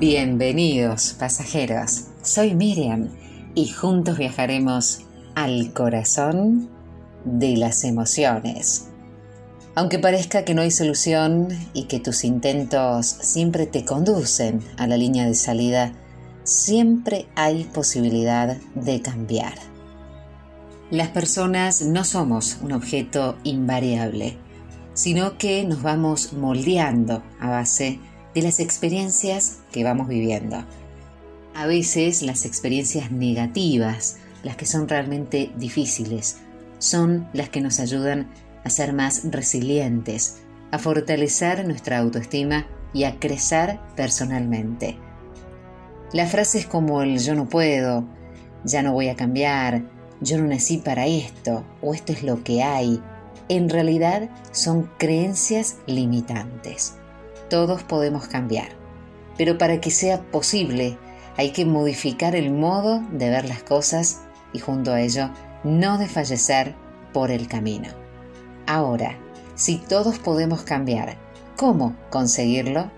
Bienvenidos pasajeros, soy Miriam y juntos viajaremos al corazón de las emociones. Aunque parezca que no hay solución y que tus intentos siempre te conducen a la línea de salida, siempre hay posibilidad de cambiar. Las personas no somos un objeto invariable, sino que nos vamos moldeando a base de las experiencias que vamos viviendo. A veces las experiencias negativas, las que son realmente difíciles, son las que nos ayudan a ser más resilientes, a fortalecer nuestra autoestima y a crecer personalmente. Las frases como el yo no puedo, ya no voy a cambiar, yo no nací para esto o esto es lo que hay, en realidad son creencias limitantes. Todos podemos cambiar, pero para que sea posible hay que modificar el modo de ver las cosas y junto a ello no desfallecer por el camino. Ahora, si todos podemos cambiar, ¿cómo conseguirlo?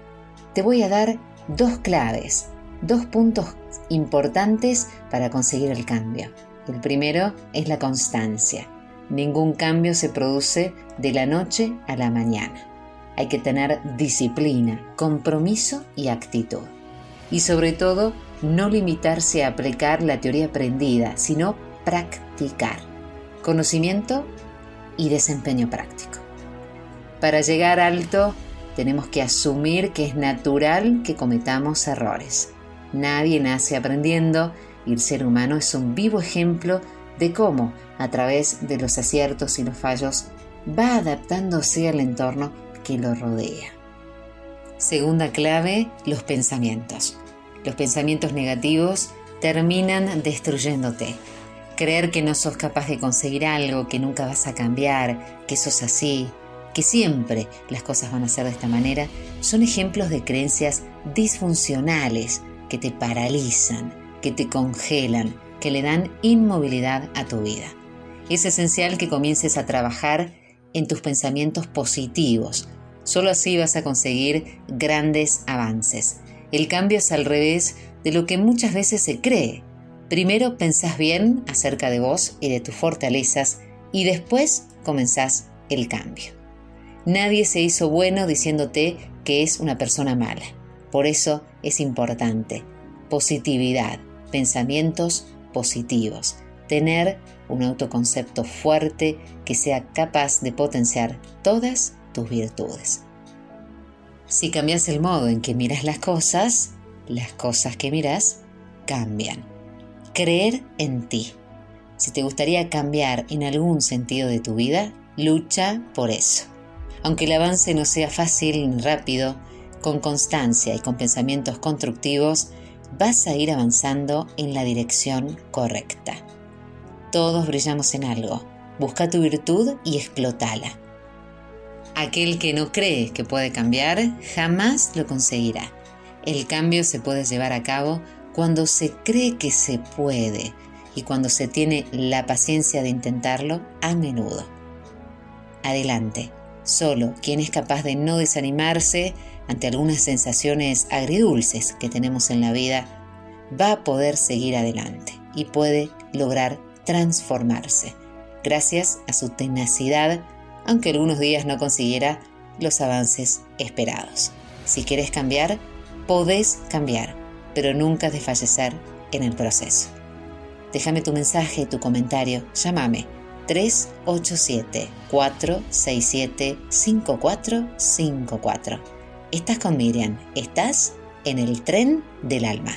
Te voy a dar dos claves, dos puntos importantes para conseguir el cambio. El primero es la constancia. Ningún cambio se produce de la noche a la mañana. Hay que tener disciplina, compromiso y actitud. Y sobre todo, no limitarse a aplicar la teoría aprendida, sino practicar. Conocimiento y desempeño práctico. Para llegar alto, tenemos que asumir que es natural que cometamos errores. Nadie nace aprendiendo y el ser humano es un vivo ejemplo de cómo, a través de los aciertos y los fallos, va adaptándose al entorno que lo rodea. Segunda clave, los pensamientos. Los pensamientos negativos terminan destruyéndote. Creer que no sos capaz de conseguir algo, que nunca vas a cambiar, que sos así, que siempre las cosas van a ser de esta manera, son ejemplos de creencias disfuncionales que te paralizan, que te congelan, que le dan inmovilidad a tu vida. Es esencial que comiences a trabajar en tus pensamientos positivos. Solo así vas a conseguir grandes avances. El cambio es al revés de lo que muchas veces se cree. Primero pensás bien acerca de vos y de tus fortalezas y después comenzás el cambio. Nadie se hizo bueno diciéndote que es una persona mala. Por eso es importante positividad, pensamientos positivos, tener un autoconcepto fuerte que sea capaz de potenciar todas tus virtudes. Si cambias el modo en que miras las cosas, las cosas que miras cambian. Creer en ti. Si te gustaría cambiar en algún sentido de tu vida, lucha por eso. Aunque el avance no sea fácil ni rápido, con constancia y con pensamientos constructivos, vas a ir avanzando en la dirección correcta. Todos brillamos en algo. Busca tu virtud y explótala. Aquel que no cree que puede cambiar jamás lo conseguirá. El cambio se puede llevar a cabo cuando se cree que se puede y cuando se tiene la paciencia de intentarlo a menudo. Adelante, solo quien es capaz de no desanimarse ante algunas sensaciones agridulces que tenemos en la vida va a poder seguir adelante y puede lograr transformarse gracias a su tenacidad, aunque algunos días no consiguiera los avances esperados. Si quieres cambiar, podés cambiar, pero nunca desfallecer en el proceso. Déjame tu mensaje, tu comentario, llámame 387-467-5454. Estás con Miriam, estás en el tren del alma.